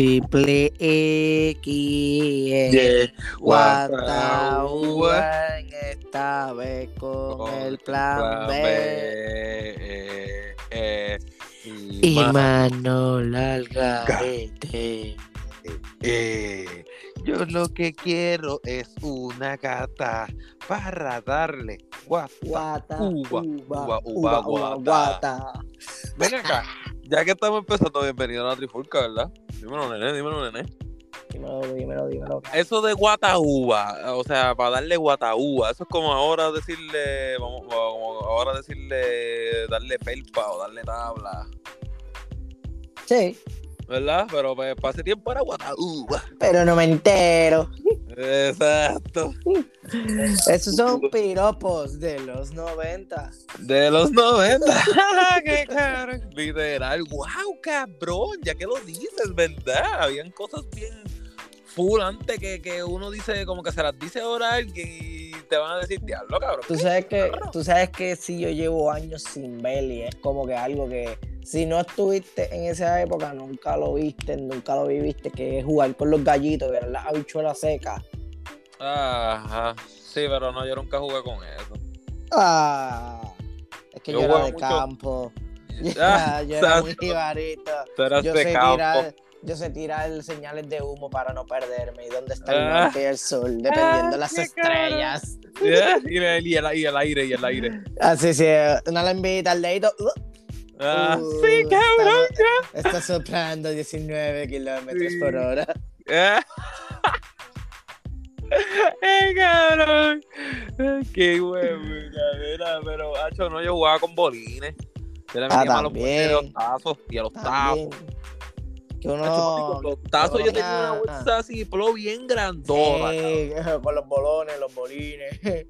Triple X, Yeah. Guataúba en esta vez con el plan B. Eh, eh, y Y Manol Algarete. eh, yo lo que quiero es una gata para darle guata. Guata, Uva, uva, uva, uva, uva, uva, guata. guata. Ven acá, ya que estamos empezando, bienvenido a la trifulca, ¿verdad? Dímelo, nene, dímelo, nene. Dímelo, dímelo, dímelo. Eso de guataúba, o sea, para darle guataúba, eso es como ahora decirle, vamos, como ahora decirle, darle pelpa o darle tabla, Sí, ¿verdad? Pero pues, para ese tiempo era guataúba. pero no me entero. Exacto. Esos son piropos de los 90. De los 90. ¡Qué caro! Literal. ¡Wow, cabrón! Ya que lo dices, ¿verdad? Habían cosas bien full antes que, que uno dice, como que se las dice ahora alguien y te van a decir, diablo, cabrón. Tú sabes que, tú sabes que si yo llevo años sin ver y es como que algo que si no estuviste en esa época nunca lo viste, nunca lo viviste, que es jugar con los gallitos, ver las habichuelas secas. Ajá. Sí, pero no, yo nunca jugué con eso. Ah, es que yo, Yo era de mucho- campo. Ah, yo era muy jibarito. Yo sé campo. tirar, yo sé tirar señales de humo para no perderme y dónde está el Ah. norte y el sur, dependiendo de las qué estrellas. Yeah, Y, el, y, el, y el aire, y el aire. Así sí, una lambita al dedito. uh, Ah, uh, sí, cabrón. Está, está soplando 19 kilómetros Sí. por hora. Ah. ¡Eh, cabrón! ¡Qué huevo, cadera! Pero, hacho, no, yo jugaba con bolines. Yo le Ah, metía a los bolines y a también. los tazos y a los También. tazos. Que uno. con los tazos yo tenía una bolsa así, plo bien grandota. Sí, con los bolones, los bolines.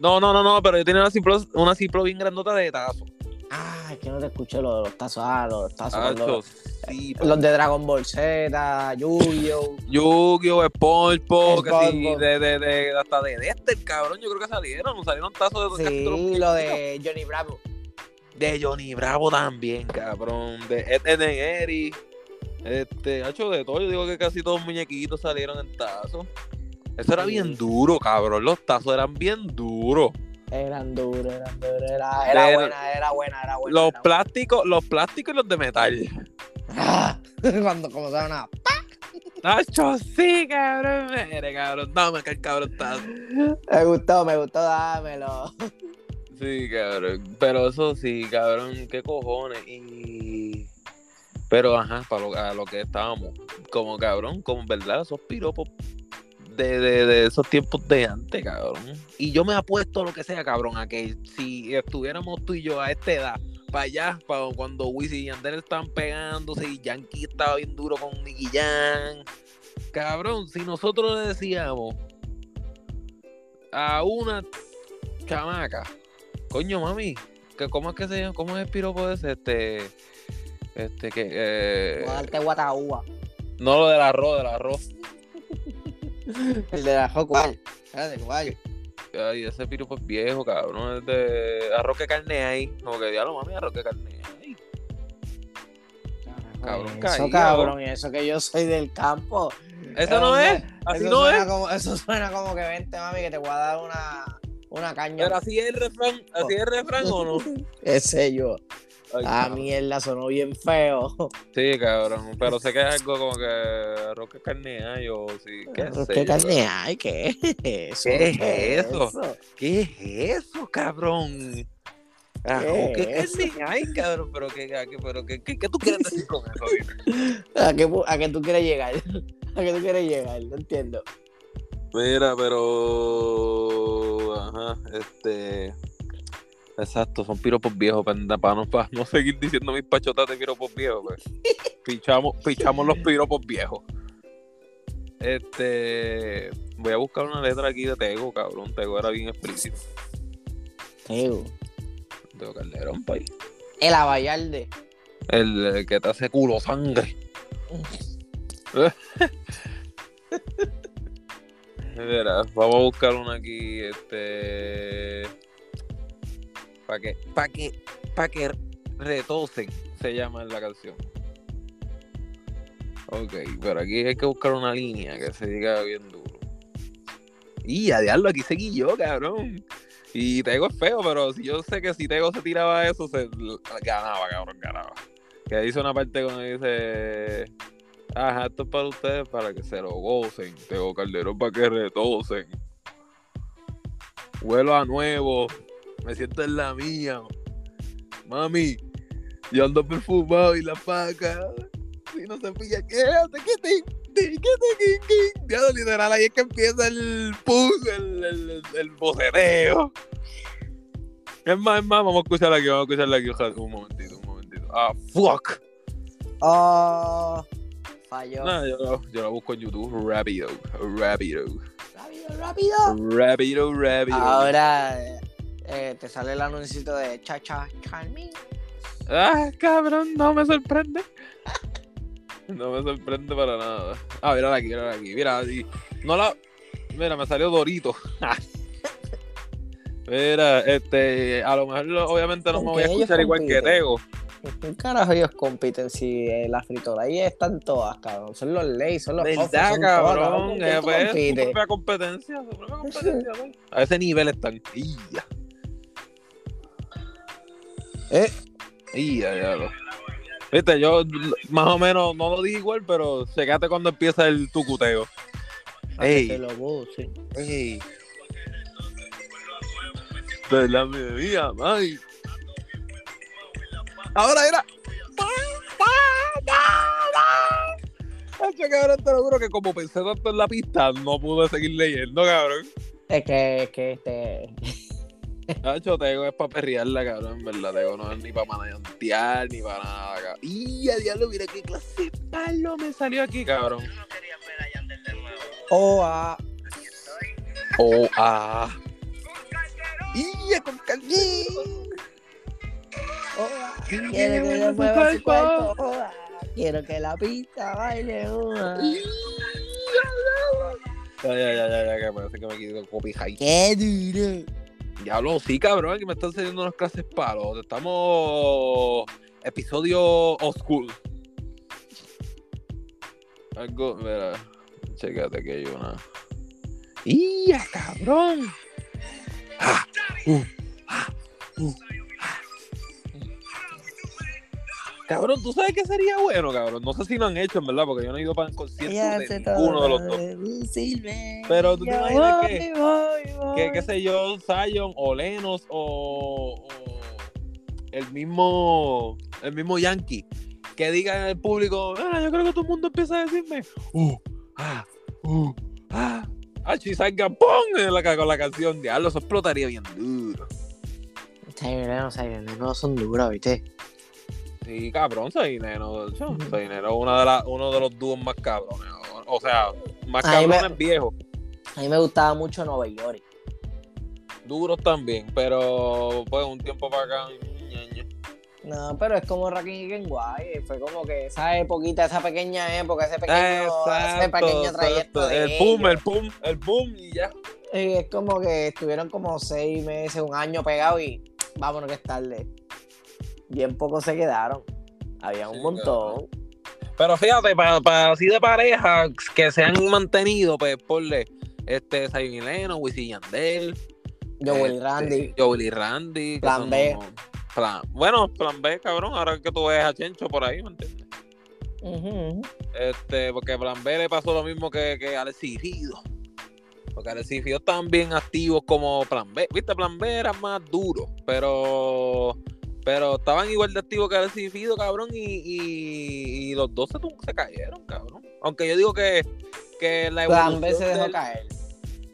No, no, no, no, pero yo tenía una ciplo, una ciplo bien grandota de tazos. Ah, es que no te escuché los, los tazos. Ah, los tazos. Hacho, los, sí, los de Dragon Ball Z, Yu-Gi-Oh! Yu-Gi-Oh, SpongeBob, que sí, de, de, de, hasta de Dexter, cabrón, yo creo que salieron, salieron tazos de Sí, lo de Johnny Bravo. De Johnny Bravo también, cabrón. De Ed Ed and Eddie. Este, hacho de todo. Yo digo que casi todos los muñequitos salieron en tazos. Eso era bien duro, cabrón. Los tazos eran bien duros. Eran duros, eran duros. Era, era De- buena, era buena, era buena. Los era plásticos, los plásticos y los de metal. Ah, Cuando como se una. Hacho, sí, cabrón. Mire, cabrón. Dame acá el cabrón tazo. Me gustó, me gustó, dámelo. Sí, cabrón. Pero eso sí, cabrón. ¿Qué cojones? Y. Pero, ajá, para lo, a lo que estábamos. Como cabrón, como verdad, esos piropos de, de, de esos tiempos de antes, cabrón. Y yo me apuesto a lo que sea, cabrón, a que si estuviéramos tú y yo a esta edad, para allá, para cuando Wisin y Yandel estaban pegándose y Yankee estaba bien duro con Nicky Jam. Cabrón, si nosotros le decíamos a una chamaca, coño mami, que ¿cómo es que se llama? ¿Cómo es el piropo ese? Este, este que, eh, darte guataúba. no lo del arroz, del arroz. El de la Hot ¿Cuál? Espérate, ¿cuál? Ay, ese piropo es viejo, cabrón. Es de arroz que carne ahí. Como que diablo, mami, arroz que carne hay. Cabrón, eso, cabrón, y eso que yo soy del campo. Eso no Hombre, es, así eso no suena es. Como, eso suena como que vente, mami, que te voy a dar una, una caña. Pero así es el refrán, así es el refrán o no. Ese yo. Ay, Ah, cabrón. mierda, sonó bien feo. Sí, cabrón. Pero sé que es algo como que arroz que carne hay o sí. ¿Qué, ¿Qué carne hay? ¿Qué es eso? ¿Qué es eso? ¿Qué es eso, cabrón? ¿Qué es carne hay, cabrón. Pero qué, qué- pero qué, qué, qué tú quieres decir con eso? ¿A qué, ¿A qué tú quieres llegar? ¿A qué tú quieres llegar? No entiendo. Mira, pero. Ajá, este. Exacto, son piropos viejos, para, para, no, para no seguir diciendo mis pachotas de piropos viejos, pues. pichamos, pichamos los piropos viejos. Este. Voy a buscar una letra aquí de Tego, cabrón. Tego era bien explícito. Ew. Tego Calderón, país. El Abayalde. El, el que te hace culo sangre. Mira, vamos a buscar una aquí, este. Para que, para que, para que retocen, se llama la canción. Ok, pero aquí hay que buscar una línea que se diga bien duro. Y a diablo, aquí seguí yo, cabrón. Y Tego es feo, pero si yo sé que si Tego se tiraba eso, se ganaba, cabrón, ganaba. Que dice una parte cuando dice. Ajá, esto es para ustedes para que se lo gocen. Tego Calderón para que retocen. Vuelo a nuevo. Me siento en la mía. Mami, yo ando perfumado y la paca. Si no se pilla, quédate, que te Ya literal, ahí es que empieza el push, el, el, el boceteo. Es más, es más, vamos a escucharla aquí, vamos a escucharla aquí. Un momentito, un momentito. Ah, fuck. Oh, falló. No, yo, la- yo la busco en YouTube. Rapido, rapido. Rápido, rápido. Rapido, rapido. Ahora eh, te sale el anuncio de cha cha Charming. Ah, cabrón, no me sorprende. No me sorprende para nada. Ah, mira aquí, mira aquí. Mira, no la. Mira, me salió Dorito. Mira, este, a lo mejor obviamente no me ¿Con voy a escuchar igual que? Tego. ¿Qué carajo ellos compiten si eh, las frituras ahí están todas, cabrón? Son los leyes, son los ¿Verdad, son todas, cabrón? ¿con Eh, quién tú pues, su propia competencia, su propia competencia, ¿no? A ese nivel están. Eh, Y ya, ya lo. Viste, yo más o menos no lo dije igual, pero checate cuando empieza el tucuteo. que Ey. te lo goce. Ey. De la mía, ay. Ahora era. Hacho, cabrón, te lo juro que como pensé tanto en la pista, no pude seguir leyendo, cabrón. Es que, es que este. Hacho, Tego es para perrearla, cabrón, en verdad. Tego no es ni para manayantear, ni para nada, cabrón. Y a diablo, mira qué clase de palo me salió aquí, cabrón. Oh, ah. Oh, ah. Y con Calderón. Oh, ah. Quiero Quiero que yo mueva su cuerpo. Oh, ah. Quiero que la pista baile. Oh, ah. Ya, ya, ya, ya, que parece que me quito copyright. Qué duro. Diablo, sí, cabrón, que me están saliendo unas clases palos. Estamos. Episodio Oscuro. Algo, mira, checate que hay una. ¡Ya, cabrón! Ah, uh, ah, uh, ah. Cabrón, ¿tú sabes qué sería bueno, cabrón? No sé si lo han hecho, en verdad, porque yo no he ido para el concierto de ninguno de los dos. Pero tú te imaginas que-. Que qué sé yo, Zion o Lenos o, o el mismo el mismo Yankee que diga en el público, "Ah, yo creo que todo el mundo empieza a decirme, uh, ah, uh, ah, ah, y salga ¡pum! La, con la canción, diablo, eso explotaría bien duro. Siren, no son duros, ¿viste? Sí, cabrón, Ujú. soy Neno, una de la- uno de los dúos más cabrones, o, sea, más me- cabrones viejos, A mí me gustaba mucho Nueva York. Duros también, pero pues un tiempo para acá. No, pero es como Rakim y Kenway. Fue como que esa época, esa pequeña época, ese pequeño, ese pequeño trayecto de El boom, el boom, el boom y ya. Y es como que estuvieron como seis meses, un año pegados y vámonos que es tarde. Bien pocos se quedaron. Había un montón. Pero fíjate, para, así de pareja que se han mantenido, pues ponle este y Lennon, Wisin Yandel. Yo, Willy este, Randy. Yo, Willy Randy. Plan B. como- plan- bueno, plan B, cabrón. Ahora que tú ves a Chencho por ahí, ¿me entiendes? Este, porque plan B le pasó lo mismo que, que a Alexis Fido. Porque Alexis Fido estaban bien activos como plan B. Viste, plan B era más duro, pero pero estaban igual de activos que Alexis Fido, cabrón, y, y, y los dos se, se cayeron, cabrón. Aunque yo digo que, que la Plan B se evolución dejó del- caer.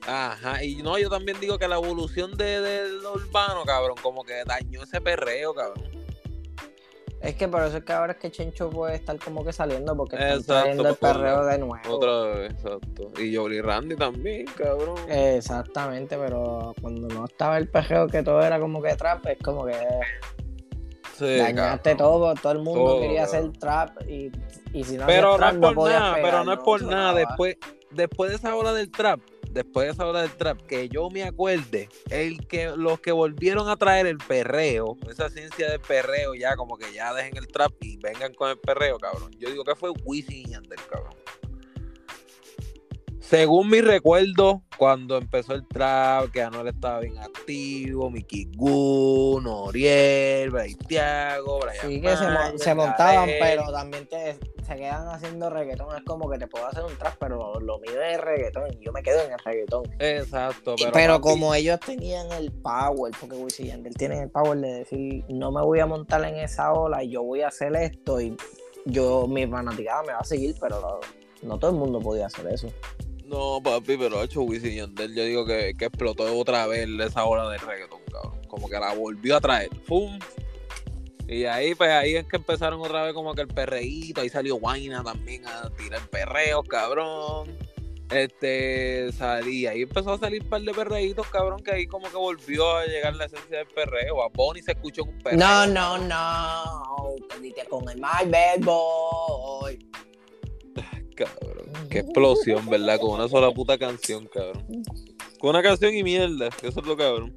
Ajá, y no, yo también digo que la evolución de, de lo urbano, cabrón, como que dañó ese perreo, cabrón. Es que por eso es que ahora es que Chencho puede estar como que saliendo porque está trayendo el porque perreo de nuevo. Otra vez, exacto. Y Jolie Randy también, cabrón. Exactamente, pero cuando no estaba el perreo que todo era como que trap, es como que Sí, dañaste cabrón. todo, todo el mundo Todo, quería cabrón. hacer trap y, y si no Pero no es por nada, pegar, pero no es por nada. Después, después de esa ola del trap, después de esa hora del trap, que yo me acuerde, el que los que volvieron a traer el perreo, esa ciencia del perreo, ya como que ya dejen el trap y vengan con el perreo, cabrón. Yo digo que fue Wisin y Yandel, cabrón. Según mi recuerdo, cuando empezó el trap, que Anuel estaba bien activo, Mickey Gun, Oriel, Tiago, Brian Sí, que se, Mayer, se montaban, pero también te- se quedan haciendo reggaetón. Es como que te puedo hacer un trap, pero lo mío es reggaetón. Y yo me quedo en el reggaetón. Exacto, Pero, pero, como ellos tenían el power, porque Wisin y Yandel tienen el power de decir, no me voy a montar en esa ola y yo voy a hacer esto y yo, mi fanaticada me va a seguir, pero no todo el mundo podía hacer eso. No, papi, pero ha hecho Wisin Yandel, yo digo que, que explotó otra vez esa ola de reggaetón, cabrón. Como que la volvió a traer. ¡Fum! Y ahí, pues ahí es que empezaron otra vez como que el perreíto, ahí salió Guaina también a tirar perreos, cabrón. Este, salí, ahí empezó a salir un par de perreitos, cabrón, que ahí como que volvió a llegar la esencia del perreo. A Bonnie se escuchó un perreo. No, no, no, pedite con el mal verbo. Cabrón, qué explosión, ¿verdad? Con una sola puta canción, cabrón. Con una canción y mierda, que eso es lo cabrón.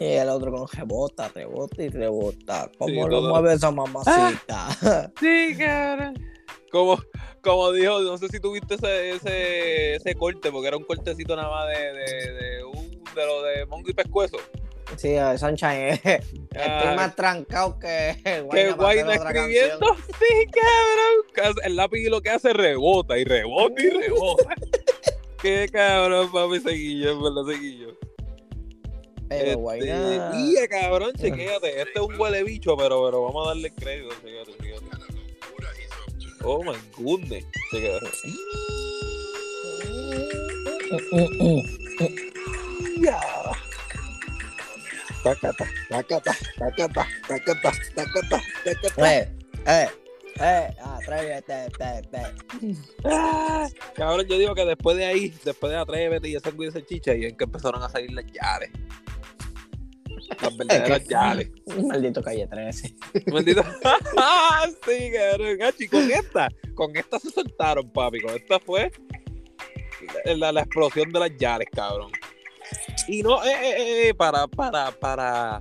Y el otro con rebota, rebota y rebota. ¿Cómo Sí, lo mueve esa mamacita? Sí, cabrón. Como, como dijo, no sé si tuviste ese, ese, ese corte, porque era un cortecito nada más de, de, de, un- de lo de Mongo y Pescuezo. Sí, eh, Sunshine, eh, estoy Ah, más trancado que que Guayna otra escribiendo, sí, cabrón. El lápiz lo que hace rebota y rebota y rebota. Qué cabrón, papi, seguillo, en verdad, seguillo. Pero Este, Guayna. Guía, cabrón, chequéate. Este es un huele bicho, pero, pero vamos a darle crédito. Chequéate, chequéate. Oh my goodness. Chequéate. Ya. Tacata, tacata, tacata, tacata, tacata, tacata. Eh, eh, eh, atrévete, te, te. Ah, Cabrón, yo digo que después de ahí, después de Atrévete y ese y ese chicha, y en que empezaron a salir las yales. Las verdaderas yales. Maldito calle 13. Maldito. sí, cabrón. Ah, y con esta, con esta se soltaron, papi. Con esta fue la, la explosión de las yales, cabrón. Y no, eh, eh, eh, para, para, para,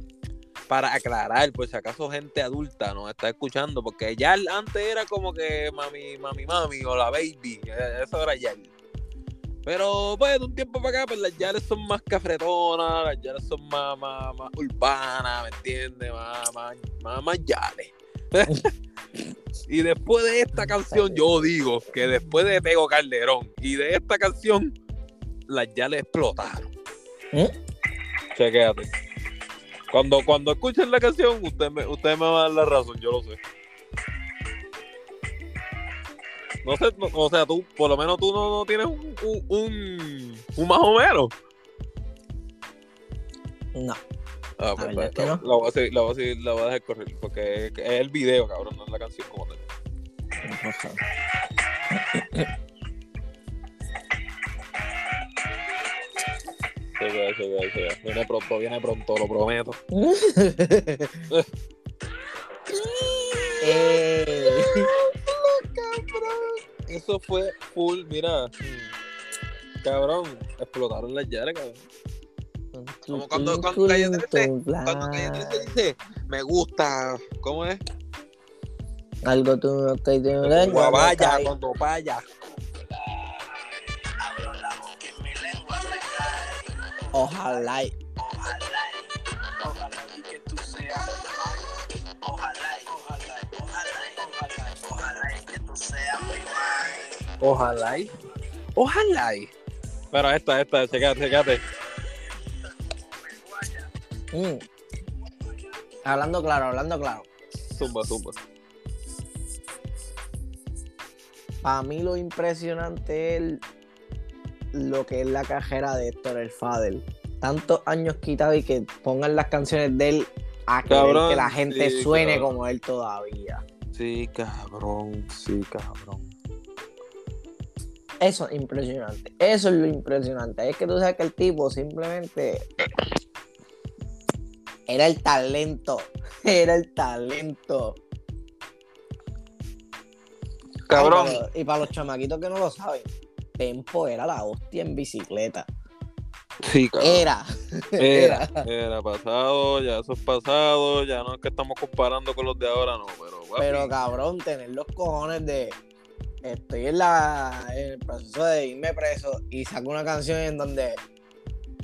para aclarar, por si acaso gente adulta nos está escuchando, porque ya antes era como que mami, mami, mami, o la baby, eso era Yal. Pero pues de un tiempo para acá, pues las Yales son más cafretonas, las Yales son más, más, más urbanas, ¿me entiendes? Más, más, más, más Yales. y después de esta canción, yo digo que después de Tego Calderón y de esta canción, las Yales explotaron. ¿Eh? Chequéate. Cuando, cuando escuchen la canción, usted me, usted me va a dar la razón, yo lo sé. No sé, no- o sea, tú, por lo menos tú no, no tienes un, un, un, un más o menos. No. Ah, pues, verdad es que la, no. la voy a seguir- la voy a seguir- la voy a dejar correr, porque es es el video, cabrón, no es la canción como tal. Chequea, chequea, chequea. Viene pronto, viene pronto, lo prometo. Eh, Eso fue full, mira. Cabrón, explotaron las llaves, cabrón. Como cuando- cuando Calle 13, Cuando Calle 13 dice, me gusta, ¿cómo es? Algo tú que te Cuando vaya, cuando vaya. Ojalá. y- Ojalá. y- Ojalá. y. Pero esta, esta, checate, checate. Mm. Hablando claro, hablando claro. Zumba, zumba. Para mí lo impresionante es lo que es la cajera de Héctor el Fader. Tantos años quitado y que pongan las canciones de él a Cabrón, que la gente sí, suene cabrón. como él todavía. Sí, cabrón, sí, cabrón. Eso es impresionante. Eso es lo impresionante. Es que tú sabes que el tipo simplemente era el talento. Era el talento. Cabrón. Ay, pero- y para los chamaquitos que no lo saben, Tempo era la hostia en bicicleta. Sí, cabrón. Era. Era, era pasado, ya eso es pasado, ya no es que estamos comparando con los de ahora, no, pero papi, Pero cabrón, tener los cojones de estoy en la en el proceso de irme preso y saco una canción en donde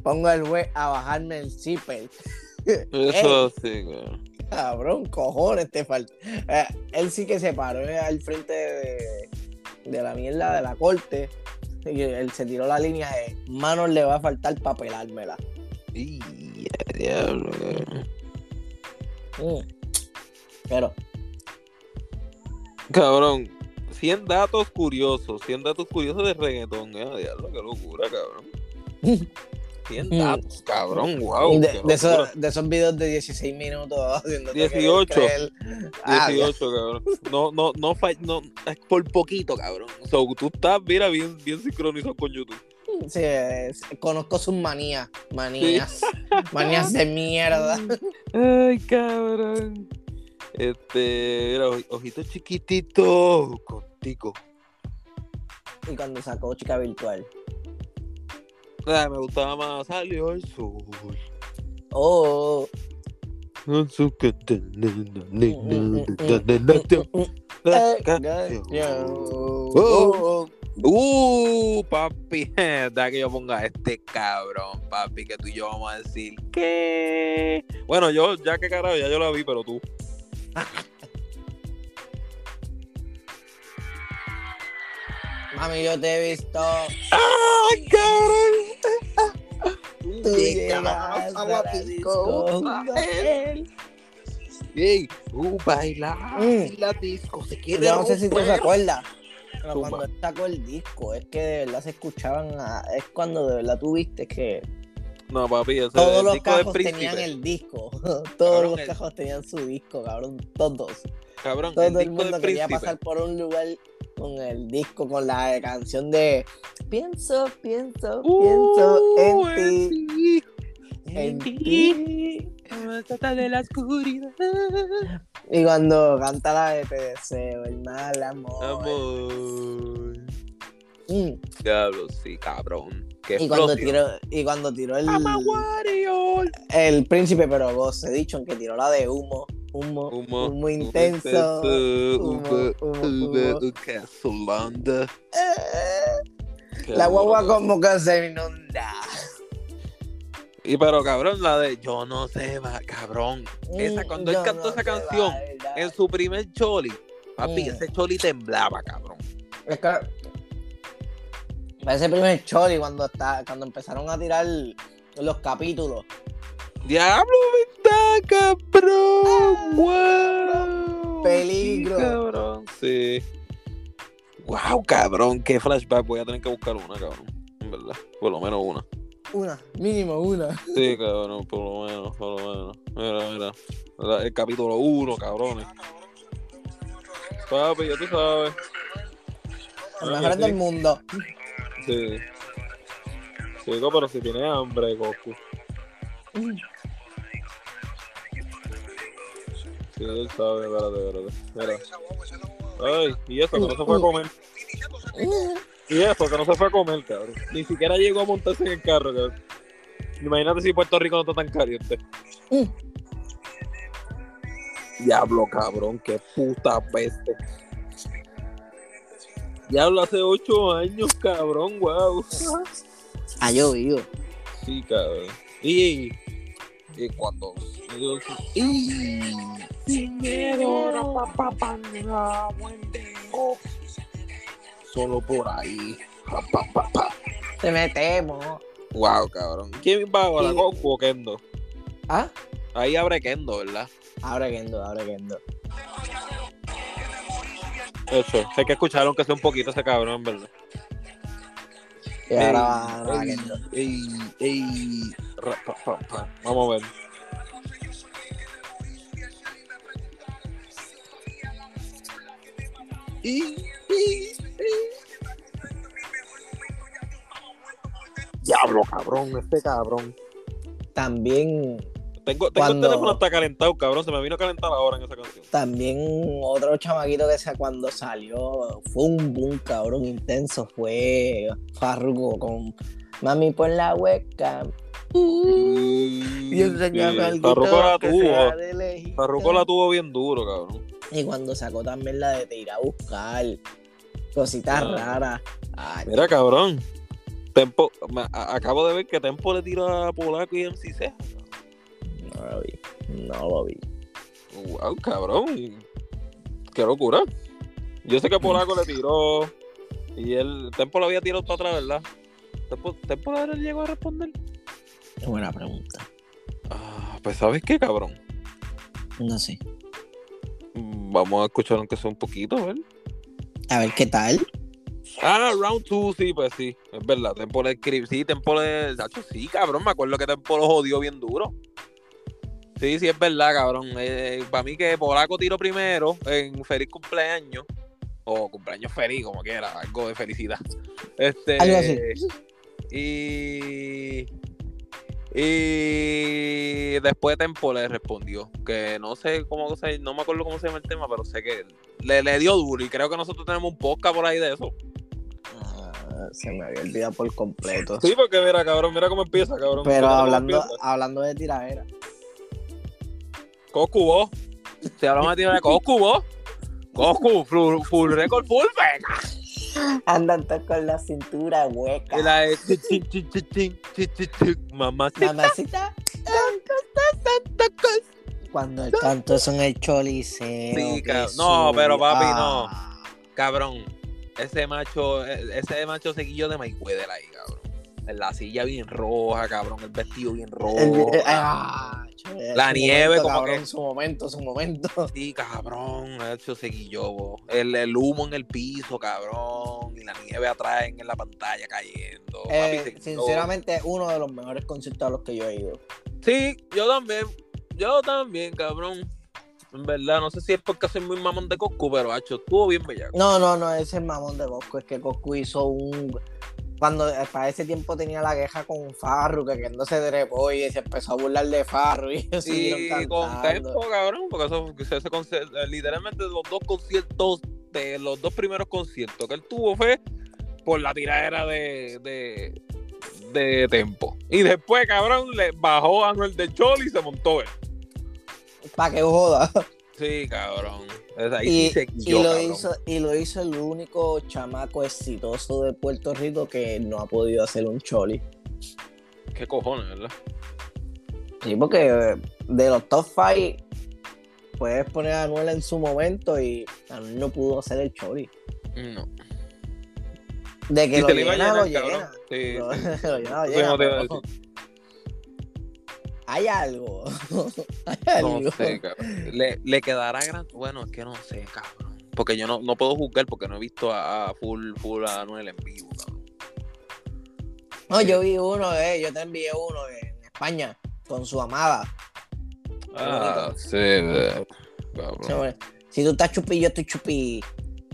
pongo el juez a bajarme el zipper. eso sí, cabrón. Cabrón, cojones te falta. Eh, él sí que se paró eh, al frente de, de la mierda de la corte. Y él se tiró la línea de manos le va a faltar para pelármela. Y diablo. Mm. Pero, Cabrón, 100 datos curiosos, 100 datos curiosos de reggaetón, eh, diablo, qué locura, cabrón. 100 Mm. datos, cabrón, wow. de, esos, locura. de esos videos de 16 minutos haciéndote 18. creer- Ah, 18, cabrón. No, no, no, no, es por poquito, cabrón. Tú estás, mira, bien, bien sincronizado con YouTube. Sí, es- conozco sus manías, manías, manías de mierda. Ay, cabrón. Este, mira, oj- ojito chiquitito, contigo. Y cuando sacó chica virtual. Ah, me gustaba más, salió el sol. Oh, que- Eh, Oh. Uh, papi, da que yo ponga a este cabrón, papi, que tú y yo vamos a decir que. Bueno, yo, ya que carajo, ya yo la vi, pero tú. Mami, yo te he visto. ¡Ay, cabrón! Tú llegas a la disco. Ey, uh, baila, Mm. la disco, se quiere Yo no sé si tú te romper. acuerdas. Pero Zumba. cuando sacó el disco, es que de verdad se escuchaban. a- es cuando de verdad tuviste que No, papi, ese todos el los disco cajos príncipe. tenían el disco. todos Cabrón, los el- cajos tenían su disco, cabrón. Todos. Cabrón, Todo el el disco mundo quería príncipe. pasar por un lugar con el disco, con la canción de Pienso, pienso, pienso Uh, en ti. ti. En ti. Trata de la oscuridad. Y cuando canta la de Te deseo el mal amor. Amor. Mm. Diablo, sí, cabrón. Qué Y cuando tiró, y cuando tiró el, el príncipe, pero vos he dicho que tiró la de humo, humo, humo, Humo, intenso. Humo, humo, humo, La guagua como que se inunda. Y pero cabrón, la de Yo no sé, va, cabrón. Esa, Mm, cuando él cantó no esa canción. En su primer choli, papi, Mm. ese choli temblaba, cabrón. Es que ese primer chori cuando está, cuando empezaron a tirar los capítulos. Diablo, verdad, cabrón. Wow. Peligro. Sí, cabrón, sí. Wow, cabrón, qué flashback. Voy a tener que buscar una, cabrón. En verdad, por lo menos una. Una, mínimo una. Sí, cabrón, por lo menos, por lo menos. Mira, mira. La- El capítulo 1, cabrones. Papi, ya tú sabes. Los mejores del mundo. Sí. Chico, pero si tiene hambre, Goku. Sí, él sabe, espérate, espérate. Mira. Ay, y eso que no se fue a comer. Y eso que no se fue a comer, cabrón. Ni siquiera llegó a montarse en el carro, cabrón. Imagínate si Puerto Rico no está tan caliente. Mm. Diablo, cabrón, qué puta peste. Diablo, hace ocho años, cabrón, wow. Ha llovido. Sí, cabrón. Y, y cuando. Y, sin miedo. Solo por ahí. Te metemos. Wow, cabrón. ¿Quién va ahora? Sí. Goku o Kendo? ¿Ah? Ahí abre Kendo, ¿verdad? Ahora Kendo, ahora Kendo. De hecho, sé que escucharon que sea un poquito ese cabrón, ¿verdad? Y ahora va, va ey, Kendo. ey, ey, ra, pa, pa, pa. Vamos a ver. Y, y, y. Diablo, cabrón, este cabrón. También, Tengo, tengo Cuando- el teléfono hasta calentado, cabrón. Se me vino a calentar ahora en esa canción. también otro chamaquito que sea cuando salió fue un boom cabrón intenso. Fue Farruko con Mami, pon la webcam. Y enseñame algo Farruko la tuvo. Farruko la tuvo bien duro, cabrón. Y cuando sacó también la de te ir a buscar cositas Ah. raras. Ay, Mira, cabrón. Tempo, me- a- acabo de ver que Tempo le tiró a Polaco y MC no lo vi. No lo vi. Wow, cabrón. Qué locura. Yo sé que Polaco le tiró y el Tempo lo había tirado para atrás, ¿verdad? ¿Tempo, Tempo le llegó a responder? Buena pregunta. Ah, pues ¿sabes qué, cabrón? No sé. Vamos a escuchar aunque sea un poquito, ¿ver? A ver qué tal. Ah, round 2, sí, pues sí, es verdad. Tempo le escribió, sí, Tempo le. Sacho, sí, cabrón, me acuerdo que Tempo lo jodió bien duro. Sí, sí, es verdad, cabrón. para mí que Polaco tiró primero en feliz cumpleaños. O cumpleaños feliz, como quiera, algo de felicidad. Este. Algo así. Y. Y después Tempo le respondió que no sé cómo se, no me acuerdo cómo se llama el tema, pero sé que le, le dio duro y creo que nosotros tenemos un podcast por ahí de eso. Ah, se me había olvidado por completo. Sí, porque mira, cabrón, mira cómo empieza, cabrón. Pero hablando, empieza. hablando de tiradera. Coscu, vos. Si hablamos de tirar de Coscu, vos. Coscu, full, full record, full venga. Andan todos con la cintura hueca. La de mamacita. Mamacita. Cuando el canto es en el choliseo. Sí, no, pero papi, no. Ah. Cabrón. Ese macho, e, ese macho seguillo de Mayweather ahí, cabrón. En la silla bien roja, cabrón, el vestido bien rojo. El- eh, ah, che, La nieve momento, como cabrón, que- Su momento, su momento. Sí, cabrón, hecho seguillo, bo. el, el humo en el piso, cabrón, y la nieve atrás en la pantalla cayendo. Eh, sinceramente, uno de los mejores conciertos a los que yo he ido. Sí, yo también, yo también, cabrón. En verdad, no sé si es porque soy muy mamón de Coscu, pero hecho, estuvo bien bellaco. No, no, no, ese es el mamón de Coscu. Es que Coscu hizo un. Cuando eh, para ese tiempo tenía la queja con Farru, que no se trepó y se empezó a burlar de Farru y siguieron con tempo, cabrón, porque eso, ese- ese literalmente los dos conciertos, de los dos primeros conciertos que él tuvo fue por la tiradera de, de, de tempo. Y después, cabrón, le bajó a Anuel de Chol y se montó él. Para que joda. Sí, cabrón. Ahí Y, sí se y quilló, lo cabrón. hizo, y lo hizo el único chamaco exitoso de Puerto Rico que no ha podido hacer un choli. ¿Qué cojones, verdad? Sí, porque de los top 5 puedes poner a Anuel en su momento y Anuel no pudo hacer el choli. No. De que Y lo llena, lo llena. cabrón. Sí, Lo, sí. lo llena, lo llena, Hay algo. Hay algo. No sé, cabrón. Le, le quedará gran. Bueno, es que no sé, cabrón. Porque yo no, no puedo juzgar porque no he visto a, a full, full a Anuel en vivo, cabrón. No, yo vi uno, eh, yo te envié uno en España con su amada. Ah, sí, eh, cabrón. Si tú estás chupi, yo estoy chupi.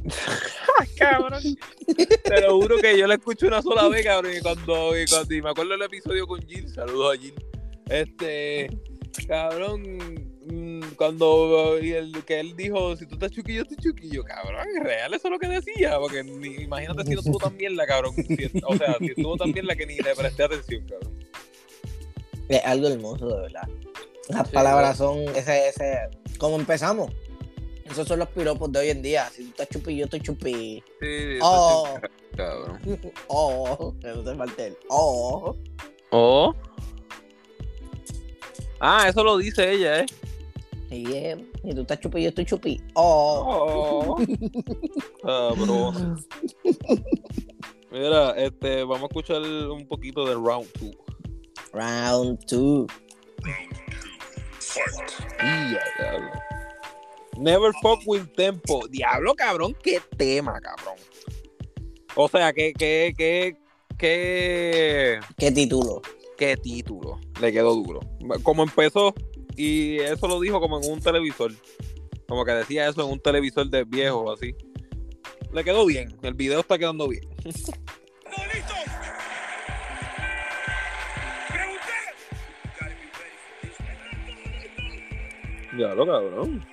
cabrón. Te lo juro que yo la escucho una sola vez, cabrón. Y cuando, y cuando y me acuerdo del episodio con Jill, saludos a Jill. Este, cabrón, mm, cuando y el, que él dijo, si tú estás chuquillo, estoy chuquillo, cabrón. Es real, eso es lo que decía. Porque ni- imagínate si no estuvo tan bien la, cabrón. Si- o sea, si estuvo tan bien la que ni le presté atención, cabrón. Es algo hermoso, de verdad. Las Sí, palabras son ese, ese. ¿Cómo empezamos? Esos son los piropos de hoy en día. Si tú estás chupi, yo estoy chupi. Sí, eso Oh, sí, cabrón. oh, que no te falte el. Oh. Oh. Ah, eso lo dice ella, ¿eh? Y, eh, y tú estás chupi, yo estoy chupi. Oh. Oh. Cabrón. Mira, este, vamos a escuchar un poquito de Round 2. Round two. Never fuck with tempo. Diablo, cabrón, qué tema, cabrón. O sea, qué, qué, qué, qué, ¿Qué título? qué título. Le quedó duro. Como empezó, y eso lo dijo como en un televisor. Como que decía eso en un televisor de viejo o así. Le quedó bien. El video está quedando bien. listo? Ya lo cabrón.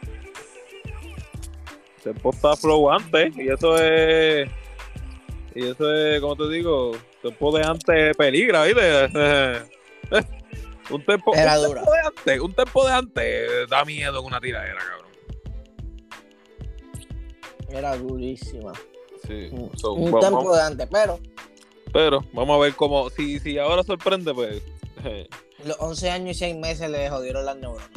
Tempo está flow antes y eso es. Y eso es, como te digo, tiempo de antes peligra, ¿viste? un tiempo, Era un dura. tiempo de antes, un tiempo de antes da miedo con una tiradera, cabrón. Era durísima. Sí. Un So, un vamos- tiempo de antes, pero pero vamos a ver cómo, si, si ahora sorprende, pues, los 11 años y 6 meses le jodieron las neuronas.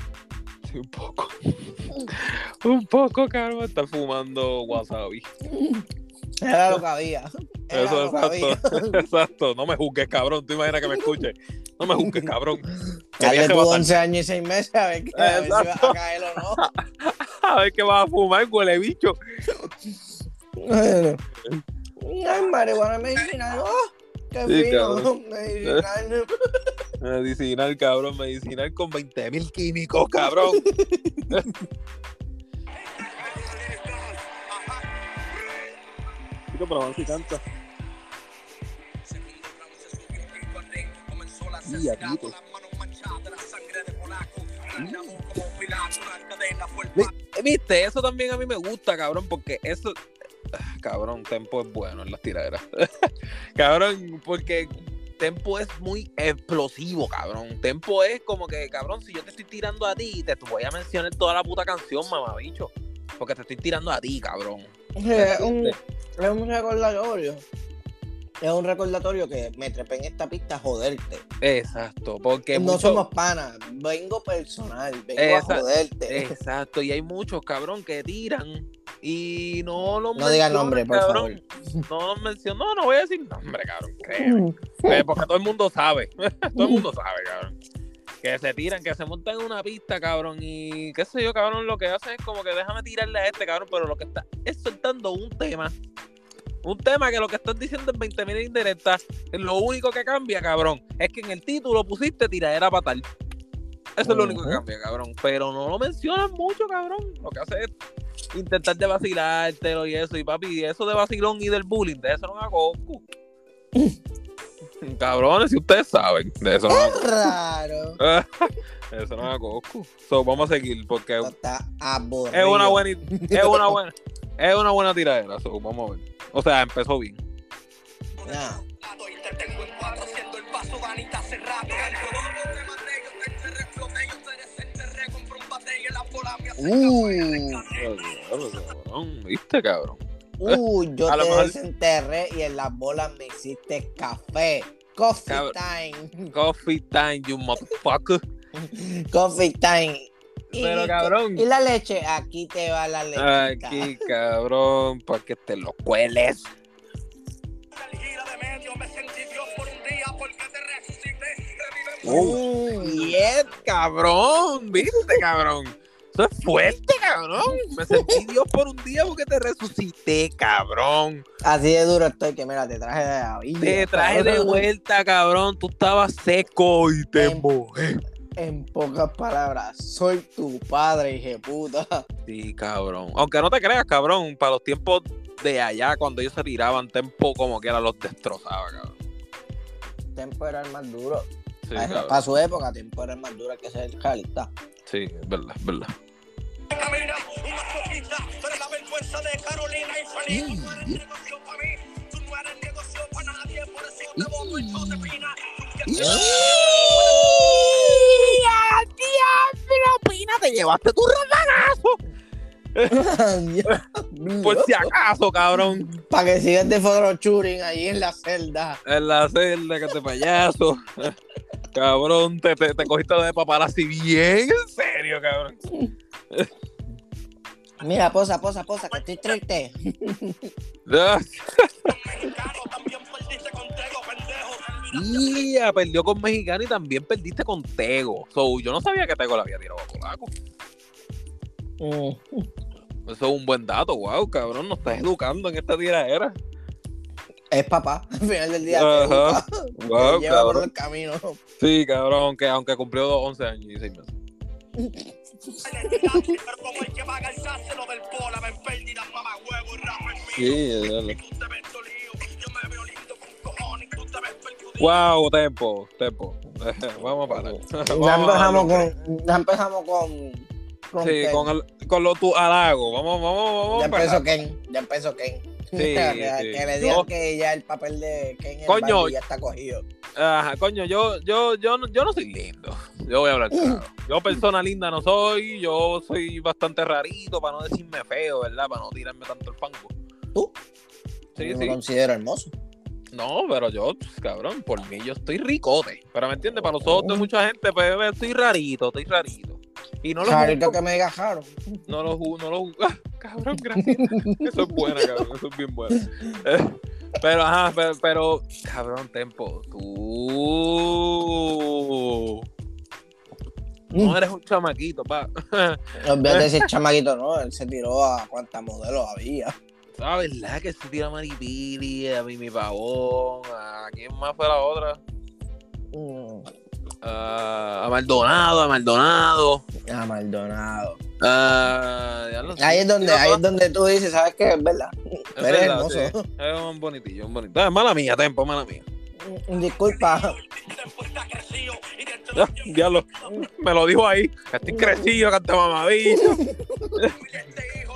sí, un poco. un poco, cabrón, estar fumando wasabi. Era lo que había. Era Eso, lo que había. exacto. exacto. No me juzgues, cabrón. Tú imaginas que me escuches. No me juzgues, cabrón. Dale tú va a estar- 11 años y 6 meses a ver, que- a ver si vas Exacto. a caer o no. A ver qué vas a fumar, huele bicho. Ay, marihuana medicinal. ¡Oh! ¡Qué Sí, fino! Medicinal. Medicinal, cabrón. Medicinal con 20 mil químicos, cabrón. Pero vamos y canta. Y aquí, pues. Vi- Viste, eso también a mí me gusta, cabrón, porque eso. Ah, Cabrón, Tempo es bueno en las tiraderas. cabrón, porque Tempo es muy explosivo, cabrón. Tempo es como que, cabrón, si yo te estoy tirando a ti, te voy a mencionar toda la puta canción, mamabicho. Porque te estoy tirando a ti, cabrón. Es un, es un recordatorio. Es un recordatorio que me trepé en esta pista a joderte. Exacto, porque no somos panas. Vengo personal. Vengo Esa- a joderte. Exacto, y hay muchos, cabrón, que tiran y no los No digas mencionan, nombre, por cabrón. No los mencionan. No, no voy a decir nombre, cabrón, créeme. Eh, Porque todo el mundo sabe. todo el mundo sabe, cabrón. Que se tiran, que se montan en una pista, cabrón, y qué sé yo, cabrón, lo que hacen es como que déjame tirarle a este, cabrón, pero lo que está es soltando un tema. Un tema que lo que estás diciendo es 20.000 indirectas. Lo único que cambia, cabrón, es que en el título pusiste tiradera para tal. Eso es lo único que cambia, cabrón. Pero no lo mencionan mucho, cabrón. Lo que hace es intentar de vacilártelo y eso. Y papi, y eso de vacilón y del bullying, de eso no hago. Cabrones, si ustedes saben, de eso no hago. Raro. Eso no hago Goku. So, vamos a seguir porque Está es una buena, es una buena, es una buena tiradera. So, vamos a ver. O sea, empezó bien. Nah. Uh, Cabrón, ¿Viste, cabrón? Uh, yo A te mejor- desenterré y en las bolas me hiciste café. Coffee Cabr- time. Coffee time, you motherfucker. Coffee time. Y, Pero, cabrón. Y la leche, aquí te va la leche. Aquí, cabrón, para que te lo cueles. Uh, Bien, cabrón, viste, cabrón. Eso es fuerte, cabrón. Me sentí Dios por un día porque te resucité, cabrón. Así de duro estoy que mira, te traje de la vida. Te traje de vuelta, cabrón. Tú estabas seco y te Em- mojé. En pocas palabras, soy tu padre, hije puta. Sí, cabrón. Aunque no te creas, cabrón, para los tiempos de allá, cuando ellos se tiraban, Tempo como que era los destrozaba, cabrón. Tempo era el más duro. Sí, para, su época, Tempo era el más duro que ser realista. Sí, es verdad, es verdad. Camina, una poquita, tú eres la vergüenza de Carolina y. Tú no eres negocio para mí, tú no eres negocio para nadie, por eso te voto y Josefina. ¡Diablo, Pina! ¡Te llevaste tu rafagazo! Por si acaso, cabrón. Para que sigas de Churing ahí en la celda. En la celda, que te payaso. cabrón, te, te, te cogiste de paparazzi bien en serio, cabrón. Mira, posa, posa, posa, que estoy triste. Y ya perdió con Mexicano y también perdiste con Tego. So, yo no sabía que Tego la había tirado a Polaco. Mm. Eso es un buen dato, wow, cabrón. Nos estás educando en esta tiradera. Es papá, al final del día. Ajá. te Wow, lleva por el camino. Sí, cabrón, aunque, aunque cumplió 11 años y 6 meses. Wow, tempo, tempo. Vamos a parar. Ya empezamos con. Ya empezamos con. con Sí, Ken. con, el, con lo tu halago. Vamos, vamos, vamos. Ya empezó Ken. Ya empezó Ken. Sí, que, sí. le digan que ya el papel de Ken en Coño. Barbie ya está cogido. Ajá, coño, yo, yo, yo, no- yo no soy lindo. Yo voy a hablar claro. Yo persona linda no soy, yo soy bastante rarito, para no decirme feo, ¿verdad? Para no tirarme tanto el fango. ¿Tú? Sí, me sí. considero hermoso. No, pero yo, pues, cabrón, por mí yo estoy ricote. Pero me entiendes, para los ojos de mucha gente, pues estoy rarito, estoy rarito. Y no lo juzgo, que me diga Jaro. no lo juzgo, no lo juzgo. Ah, cabrón, gracias. Eso es buena, cabrón, eso es bien bueno. Eh, Pero, ajá, pero, pero, cabrón, Tempo, tú no eres un chamaquito, pa. Olvídate ese chamaquito, no. Él se tiró a cuántas modelos había. ¿Sabes verdad que se tira a Maripili, a Mimi Pavón, a quién más fue la otra? Ah, a Maldonado, a Maldonado. A Maldonado. Ah, sé. Ahí es donde, ahí es donde tú dices, ¿sabes qué? Es verdad. Es Eres verdad, hermoso. sí. Es un bonitillo, un bonito. Ah, mala mía, Tempo, mala mía. Mm, Disculpa. Ya, diablo, me lo dijo ahí. Estoy crecido, canta mamabicho.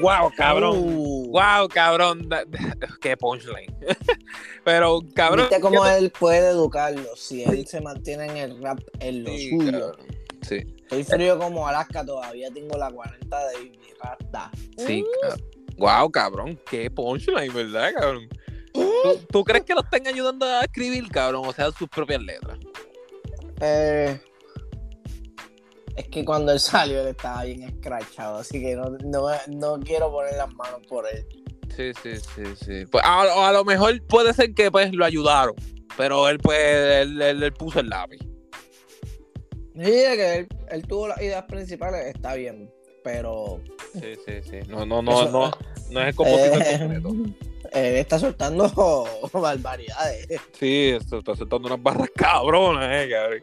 Wow, cabrón. Uh, Wow, cabrón. Qué punchline. Pero, cabrón. ¿Viste cómo él puede educarlo si él se mantiene en el rap en lo Sí, suyo? cabrón. Sí, Estoy frío como Alaska, todavía tengo la 40 de mi rasta. sí. Wow, cabrón. Qué punchline, ¿verdad, cabrón? ¿Tú, tú crees que lo están ayudando a escribir, cabrón? O sea, sus propias letras. Eh, es que cuando él salió él estaba bien escrachado, así que no, no, no quiero poner las manos por él. Sí, sí, sí, sí. Pues a, lo mejor puede ser que pues lo ayudaron, pero él pues él, él- él puso el lápiz. Sí, que él, él tuvo las ideas principales, está bien, pero Sí, sí, sí. No, no, no, Eso- no, no es el compositor Eh, completo. él está soltando barbaridades. Sí, está soltando unas barras cabronas, eh, cabrón.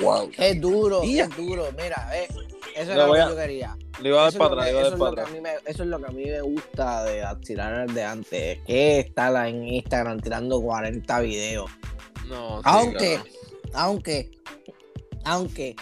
Wow. Es duro, es duro. Mira, eh, eso era lo que yo quería. Le iba a dar Eso es para lo atrás, eso es para me- Eso es lo que a mí me gusta de tiradas de antes. Que está en Instagram tirando 40 videos. No, sí, Aunque, aunque, aunque,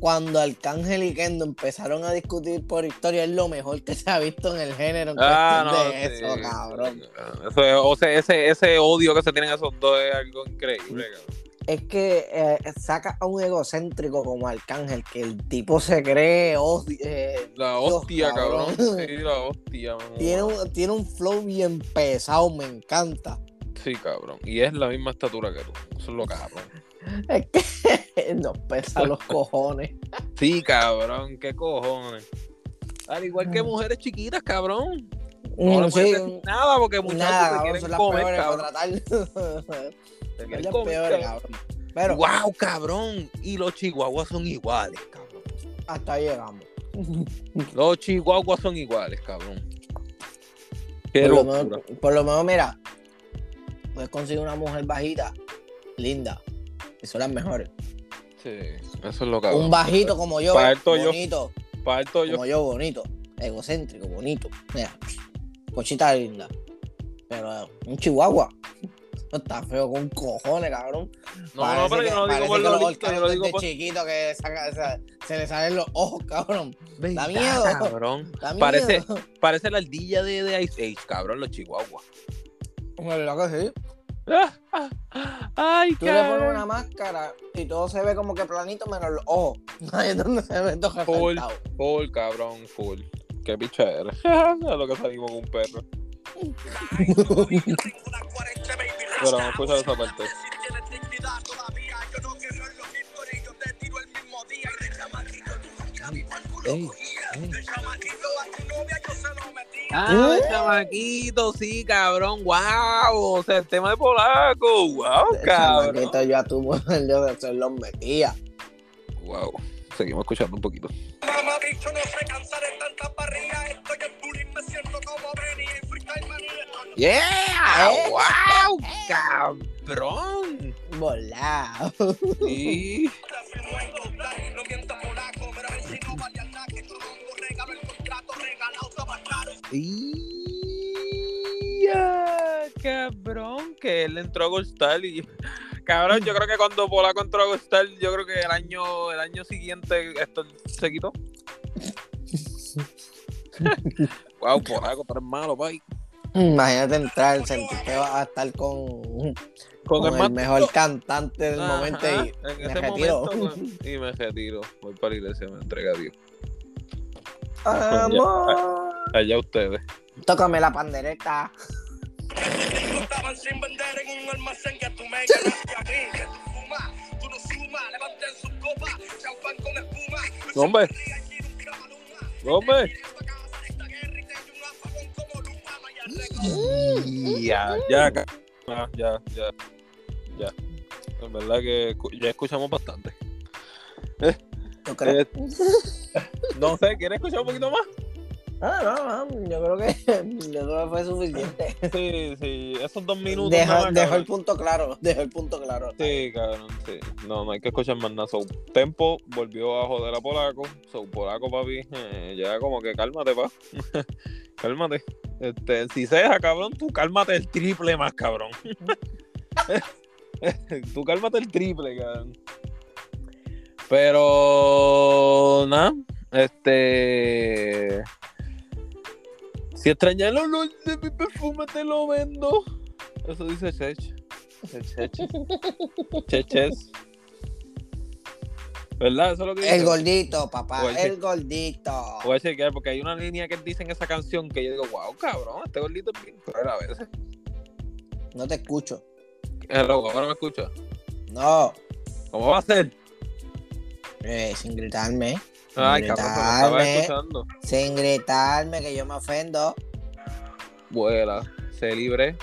cuando Arcángel y Kendo empezaron a discutir por historia, es lo mejor que se ha visto en el género en Ah, no, de sí, eso, cabrón. Eso o sea, ese, ese odio que se tienen esos dos es algo increíble, cabrón. Es que eh, saca a un egocéntrico como Arcángel, que el tipo se cree odi- eh, La Dios, hostia, cabrón. cabrón. Sí, la hostia, tiene, un, tiene un flow bien pesado, me encanta. Sí, cabrón. Y es la misma estatura que tú. Eso es lo cabrón. Es que nos pesa los cojones. Sí, cabrón. ¿Qué cojones? Al igual que mujeres chiquitas, cabrón. No le Mm, puedes sí, decir nada porque muchachos nada, te cabrón, quieren son las comer, peores para cabrón. tratar. Te quieren comer, peores, cabrón. Pero Wow, cabrón. Y los chihuahuas son iguales, cabrón. hasta ahí llegamos. Los chihuahuas son iguales, cabrón. Qué Por lo, menos, por lo menos, mira, puedes conseguir una mujer bajita, linda, son las mejores. Sí, eso es lo cabrón. Un bajito como yo, Para esto yo- bonito, Para esto yo. como yo, bonito, egocéntrico, bonito. Mira, cochita linda. Pero un chihuahua, no está feo con cojones, cabrón. No, no, pero que- yo no lo digo parece por que lo los yo lo digo por. chiquito que saca- se, se le salen los ojos, cabrón. Verdad, miedo. cabrón. Da Parece- miedo. Parece la ardilla de, de Ice Age, cabrón, los chihuahuas. ¿Verdad que sí? Ay, Tú le pones una máscara y todo se ve como que planito menos los ojos. Ahí es donde se ve todo Full. Full, cabrón, full. Qué picha eres. es lo que salimos con un perro. Tengo unas 40 baby Pero vamos a escuchar esa parte. Ey, ey. Ah, ¿Eh? chamaquito, sí, cabrón. Wow. O sea, el tema de polaco. Wow, El cabrón. chamaquito, yo a tu mujer yo se los metía. Wow. Seguimos escuchando un poquito. Mamá bicho no se cansa de tanta parrilla, estoy en bullying, me siento como Benny en freestyle Yeah. ¿Eh? Wow, cabrón. Volado. Sí. no mientas polaco, pero el si no vale cabrón, que él entró a Gold Star y. Cabrón, yo creo que cuando Polaco entró a Gold Star, yo creo que el año, el año siguiente esto se quitó. wow, Polaco, pero es malo, pay. Imagínate entrar, sentir que vas a estar con, Con, con el mejor cantante del Ajá, momento y en me ese retiro. momento, y me retiro. Voy para la iglesia, me entrega a Dios. Amor. Allá ustedes. Tócame la pandereta. Estaban sin vender en un almacén que tú me ganaste a mí. Que tú fumas, tú no sumas, levanten sus copas, champán con espuma. Hombre. Hombre. Regalo. Ya, ya, ya, ya, ya. En verdad que ya escuchamos bastante. ¿Tú crees? Eh, no sé, ¿quieres escuchar un poquito más? Ah, no, no, yo creo que yo creo que fue suficiente. Sí, sí, esos dos minutos. Dejó, nada dejó el punto claro, dejó el punto claro. Sí, cabrón, sí. No, no hay que escuchar más nada. So, Tempo volvió a joder a Polaco. So, Polaco, papi, eh, ya como que cálmate, pa. cálmate. Este, si ceja, cabrón, tú cálmate el triple más, cabrón. tú cálmate el triple, cabrón. Pero, nada, este... Si extrañas el olor de mi perfume, te lo vendo. Eso dice Chech. Chech. Cheches. ¿Verdad? Eso es lo que dice. El gordito, papá, el gordito. Voy a chequear porque hay una línea que dice en esa canción que yo digo, wow, cabrón, este gordito es bien cruel a veces. No te escucho. Hello, ahora me escucha. No, ¿Cómo va a ser? eh, sin gritarme. Ay, cabrón, escuchando. Sin gritarme, que yo me ofendo. Vuela, sé libre,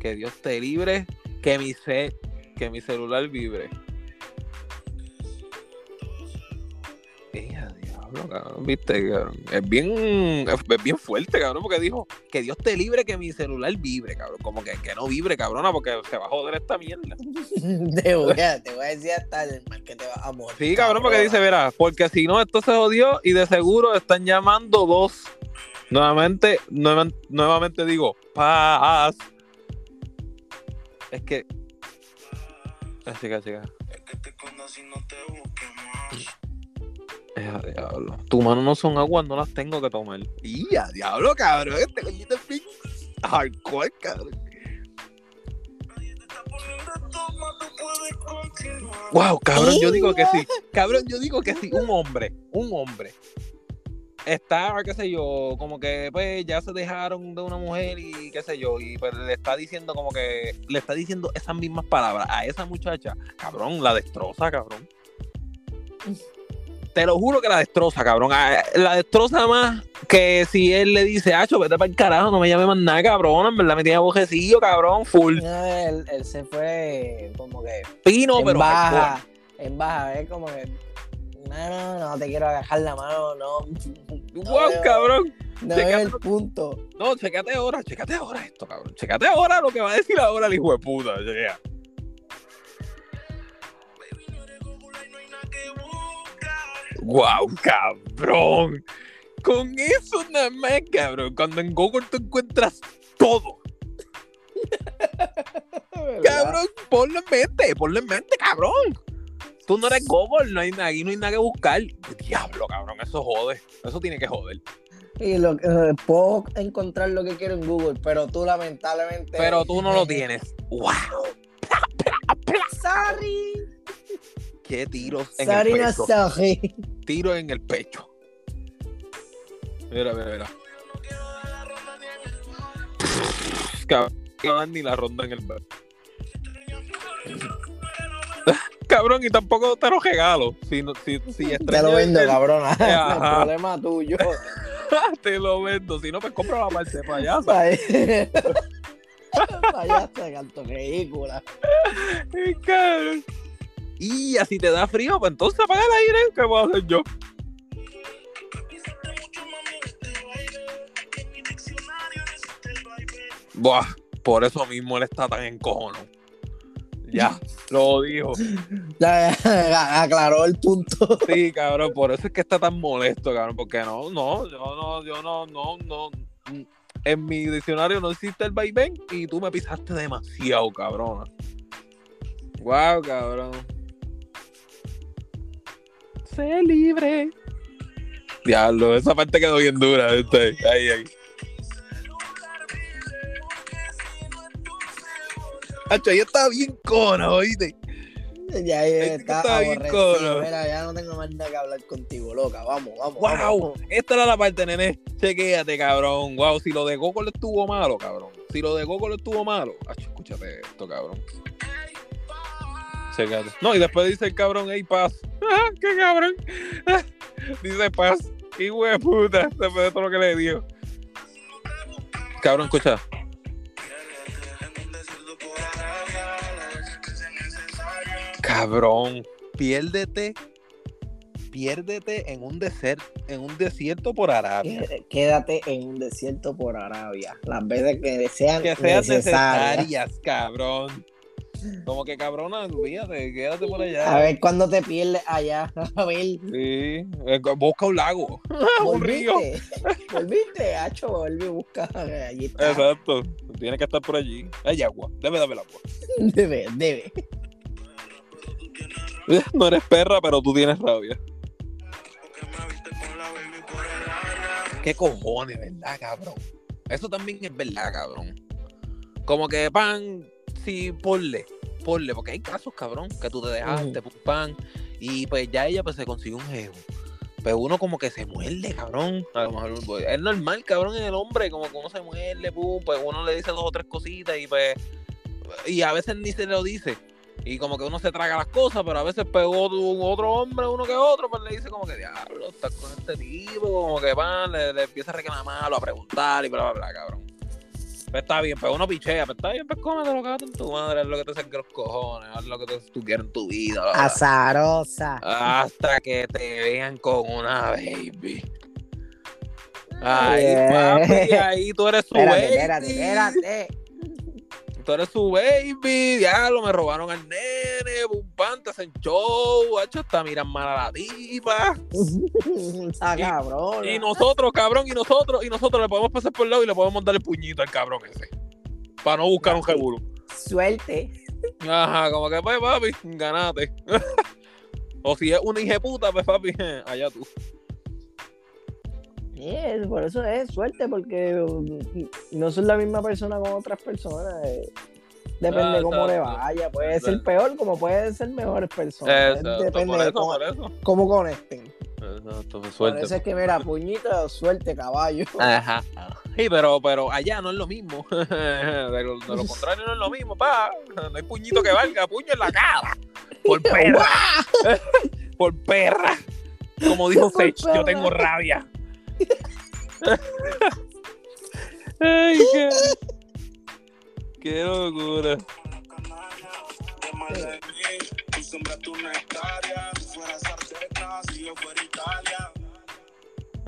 que Dios te libre, que mi ce- que mi celular vibre. Hija de diablo, cabrón, viste, cabrón. Es bien, es bien fuerte, cabrón, porque dijo que Dios te libre, que mi celular vibre, cabrón. Como que, que no vibre, cabrona, porque se va a joder esta mierda. te, voy a, te voy a decir hasta el mal que te va a morir. Sí, cabrón, porque dice, verá, porque si no, esto se jodió y de seguro están llamando dos. Nuevamente, nueva- nuevamente digo, paz. Es que. Ah, chica, chica. Es que te conocí y no te busques más. Eh, a diablo. Tu mano no son aguas, no las tengo que tomar. Y a diablo, cabrón. Este coñito es bien hardcore, cabrón. Nadie te está poniendo toma, tú puedes continuar. Wow, cabrón, yo digo que sí. Cabrón, yo digo que sí. Un hombre, un hombre. Está, qué sé yo, como que pues ya se dejaron de una mujer y qué sé yo, y pues le está diciendo como que, le está diciendo esas mismas palabras a esa muchacha. Cabrón, la destroza, cabrón. Te lo juro que la destroza, cabrón. Ah, La destroza más que si él le dice, Acho, vete para el carajo, no me llame más nada, cabrón. En verdad me tiene bojecillo, cabrón, full. No, él, él se fue como que Pino, en pero. baja, en baja, es como que no, no, no te quiero agarrar la mano, no. Wow, veo- cabrón. No Checa- veo el punto. No, checate ahora, checate ahora esto, cabrón. Checate ahora lo que va a decir ahora el hijo de puta. chequea. Wow, cabrón. Con eso nada más, cabrón. Cuando en Google tú encuentras todo. Cabrón, ponlo en mente, ponlo en mente, cabrón. Tú no eres Google, no hay, ahí no hay nada que buscar. Diablo, cabrón, eso jode. Eso tiene que joder. Y lo, eh, puedo encontrar lo que quiero en Google, pero tú lamentablemente. Pero tú no lo tienes. Wow. Sorry. Qué tiros en Sorry, el no pecho. sorry. Tiro en el pecho. Mira, mira, mira. Cabrón, ni la ronda en el bar. Cabrón, y tampoco te lo regalo. Si, si, si Te lo vendo, el-. Ajá. El problema tuyo. te lo vendo. Si no, pues compra la parte payasa. Payaso, canto ridícula. Cabrón. Y así te da frío, pues entonces apaga el aire. ¿Qué puedo hacer yo? Buah, por eso mismo él está tan encojonado. Ya, lo dijo. Ya, aclaró el punto. Sí, cabrón, por eso es que está tan molesto, cabrón, porque no, no, yo no, yo no, no, no. en mi diccionario no existe el vaivén y tú me pisaste demasiado, cabrona. Wow, cabrón. Sé libre. Diablo, esa parte quedó bien dura. ¿viste? Ahí, ahí. Hacho, ahí está bien cona, oíste. Ya está está bien cono. Mira, ya no tengo más nada que hablar contigo, loca. Vamos, vamos. Wow, vamos. esta era la parte, nene. Chequéate, cabrón. Wow, si lo de Goku le estuvo malo, cabrón. Si lo de Goku le estuvo malo. Hacho, escúchate esto, cabrón. No, y después dice el cabrón, hey, paz. Ah, qué cabrón. dice paz. Qué de puta. Después de todo lo que le dio. Cabrón, escucha. Cabrón, piérdete. Piérdete en un desierto, en un desierto por Arabia. Qué- Quédate en un desierto por Arabia. Las veces que sean Que sean necesarias. necesarias, cabrón. Como que cabrona, olvídate, quédate por allá. A ver cuándo te pierdes allá. A ver. Sí, eh, busca un lago, un río. Volviste. Hacho, volví, busca. Allí está. Exacto, tiene que estar por allí. Hay agua, debe darme el agua. Debe, debe. No eres perra, pero tú tienes rabia. ¿Qué cojones, verdad, cabrón? Eso también es verdad, cabrón. Como que pan, sí, ponle, ponle, porque hay casos, cabrón, que tú te dejaste, pum, pan, y pues ya ella pues se consiguió un jevo. Pero uno como que se muerde, cabrón. A lo mejor pues, es normal, cabrón, en el hombre, como que uno se muerde, pum, pues uno le dice dos o tres cositas y pues. Y a veces ni se lo dice. Y como que uno se traga las cosas, pero a veces pegó otro, otro hombre, uno que otro, pues le dice como que diablo, estás con este tipo, como que van, le, le empieza a reclamarlo, a preguntar y bla, bla, bla, cabrón. Pues está bien, pues uno pichea, pues está bien, pues cómetelo, cabrón, en tu madre, es lo que te saquen los cojones, haz lo que tú, tú quieres en tu vida. Azarosa. hasta que te vean con una baby. Ay, Eh. papi, ahí tú eres su Espérate, baby. espérate, espérate. Tú eres su baby, diablo, me robaron al nene, pum, pan, te hacen show, hacho, hasta miran mal a la tipa. Esa Y- nosotros, cabrón, y nosotros, y nosotros le podemos pasar por el lado y le podemos dar el puñito al cabrón ese. Para no buscar un rebulo. Suerte. Ajá, como que pues, papi, ganate. o si es una hija puta, pues papi, allá tú. Por eso es suerte, porque um, no son la misma persona con otras personas. eh. Depende Ah, cómo le vaya. Puede ser peor, como puede ser mejores personas. Exacto, Depende por de eso, cómo, por eso. cómo conecten. Exacto, pues, Por suerte. eso es que, mira, puñito, suerte, caballo. Ajá. Sí, pero, pero allá no es lo mismo. De lo, de lo contrario no es lo mismo, pa. No hay puñito que valga, puño en la cara. Por perra. Por perra. Como dijo Por Sech, yo tengo rabia. Ay, qué, qué locura.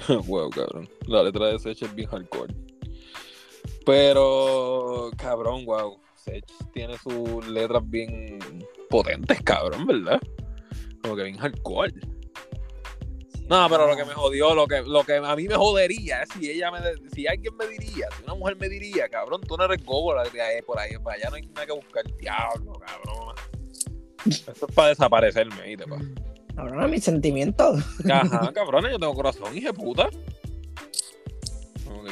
Wow, cabrón. La letra de Sech es bien hardcore. Pero, cabrón, wow. Sech tiene sus letras bien potentes, cabrón, ¿verdad? Como que bien hardcore. No, pero lo que me jodió, lo que, lo que a mí me jodería es si ella me, si alguien me diría, si una mujer me diría, cabrón, tú no eres ahí, por ahí, para allá no hay nada que buscar, diablo, cabrón. Esto es para desaparecerme, ¿viste, pa? Cabrona, mis sentimientos. Ajá, cabrones, yo tengo corazón, hija de puta.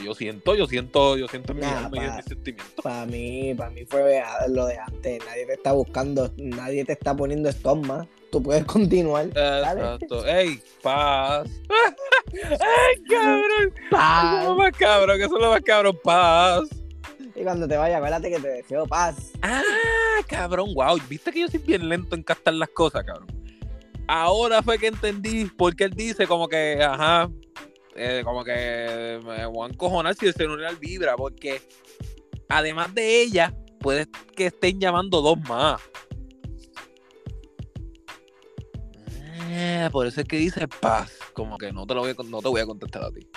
Yo siento, yo siento, yo siento en mi pa. mis sentimientos. Para mí, para mí fue lo de antes. Nadie te está buscando, nadie te está poniendo estómago. Tú puedes continuar. Exacto. Ey, paz. Ay, cabrón. Eso es lo Paz. más cabrón, que eso es lo más cabrón, paz. Y cuando te vayas, acuérdate que te deseo paz. Ah, cabrón, wow. Viste que yo soy bien lento en captar las cosas, cabrón. Ahora fue que entendí por qué él dice como que, ajá, eh, como que me voy a encojonar si el celular vibra, porque además de ella, puede que estén llamando dos más. Ah, por eso es que dice paz, como que no te, lo voy a, no te voy a contestar a ti.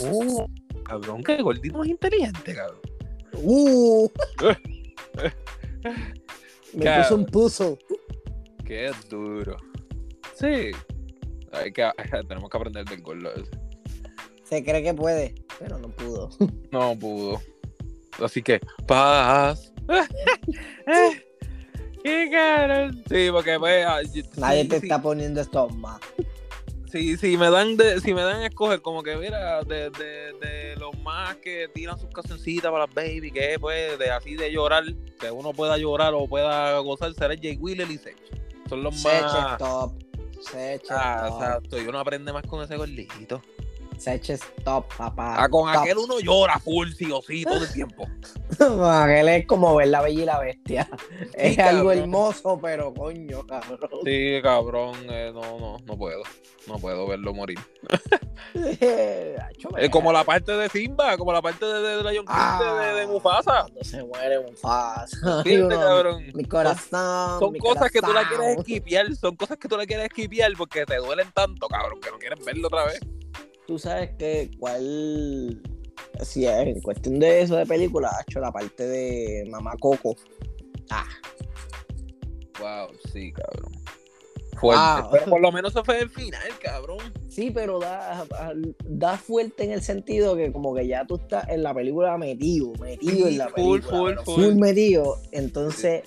Ojo, cabrón, que gordito es inteligente, cabrón. Uh. Me Cabrón. puso un puzzle. Qué duro. Sí. Hay que, tenemos que aprender del gordo ese. Se cree que puede, pero no pudo. No pudo. Así que, paz. Qué caro. Sí, porque pues. Nadie sí, te sí, está poniendo esto más. sí, sí, me dan de, si me dan a escoger, como que mira, de, de, de los más que tiran sus cancioncitas para las baby, que pues, de así de llorar, que uno pueda llorar o pueda gozar, será Jay Wheeler y Sech. Son los Seche más. top. Seche Ah, top. exacto, y uno aprende más con ese gordito. Seche top, papá. Ah, con Top. aquel uno llora full, sí o sí, todo el tiempo. Aquel es como ver la bella y la bestia. es algo hermoso, pero coño, cabrón. Sí, cabrón, eh, no, no, no puedo. No puedo verlo morir. Es como la parte de Simba, como la parte de, de, de Lion King de, de, de Mufasa. Cuando se muere Mufasa. Fíjate, Uno, cabrón. Mi corazón. Son mi cosas que tú la quieres esquipear, son cosas que tú la quieres esquipear porque te duelen tanto, cabrón, que no quieres verlo otra vez. Tú sabes que cuál. Si es en cuestión de eso de película, ha hecho la parte de Mamá Coco. Ah, Wow, sí, cabrón. Fuerte. Wow. Pero por lo menos eso fue el final, cabrón. sí, pero da, da fuerte en el sentido que como que ya tú estás en la película metido, metido Sí, en la full, película. full, pero full. metido. Entonces,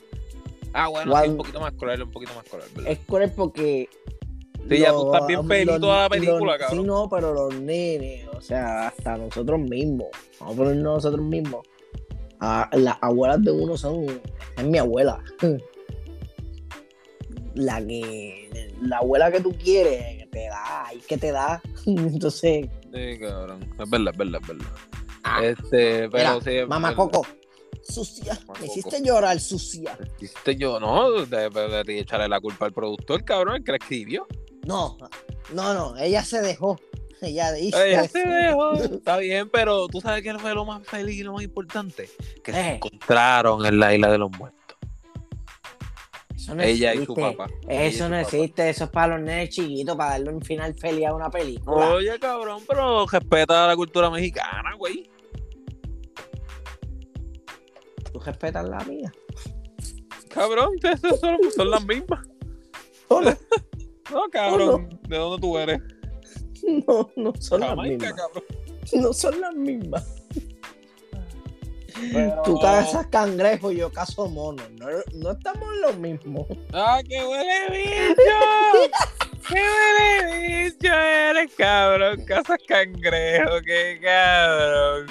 Ah, bueno, Cuando- sí, un poquito más cruel, un poquito más cruel, ¿verdad? es cruel porque. Sí, ya tú estás bien feliz los- toda la película, los- cabrón. Sí, no, pero los nenes, o sea, hasta nosotros mismos. Vamos a ponernos nosotros mismos. Ah, las abuelas de uno son. Es mi abuela. La que. La abuela que tú quieres, que te da, y que te da. Entonces. Sí, cabrón. Es verdad, es verdad, es verdad. ah, Este, pero mira, sí. es mamá verdad. Coco. Sucia. Me hiciste llorar, sucia. Hiciste yo, no, de, de- de echarle la culpa al productor, cabrón, el que la escribió. No, no, no. Ella se dejó. Ella hizo. Ella se dejó. Está bien, pero tú sabes que fue lo más feliz y lo más importante. Que se Eh. encontraron en la isla de los muertos. Eso no Ella y su papá. Eso no papá. existe, eso es para los nenes chiquitos, para darle un final feliz a una película. Oye, cabrón, pero respeta la cultura mexicana, güey. Tú respetas la mía. Cabrón, son, son las mismas. No, No, cabrón, ¿de dónde tú eres? no, no son las mismas. cabrón. No son las mismas. Pero- Tú cazas cangrejo y yo cazo mono. No, no estamos en lo mismo. ¡Ah, qué huele bicho! ¡Qué huele bicho eres, cabrón! Cazas cangrejo, qué cabrón.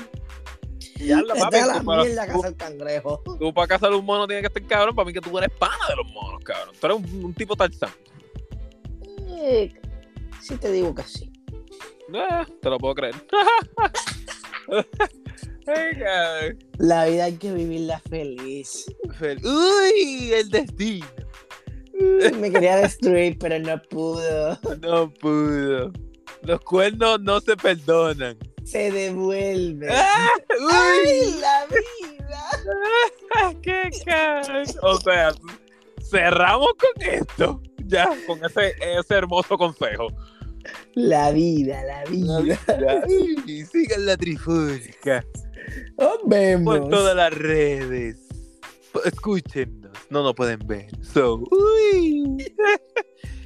Ya Vete papi, la tú para- mierda cazar cangrejo. Tú para cazar un mono tienes que estar cabrón. Para mí que tú eres pana de los monos, cabrón. Tú eres un, un tipo tarzán. Eh, sí te digo que sí. Eh, te lo puedo creer. La vida hay que vivirla feliz. Fel- Uy, el destino. Me quería destruir, pero no pudo. No pudo. Los cuernos no se perdonan. Se devuelve. ¡Ah! ¡Uy! ¡Ay, la vida! ¡Qué cabrón! O sea, cerramos con esto. Ya, con ese, ese hermoso consejo. La vida, la vida. Y sigan la trifulca Nos vemos. por todas las redes. Escúchenos. No nos pueden ver. So, uy.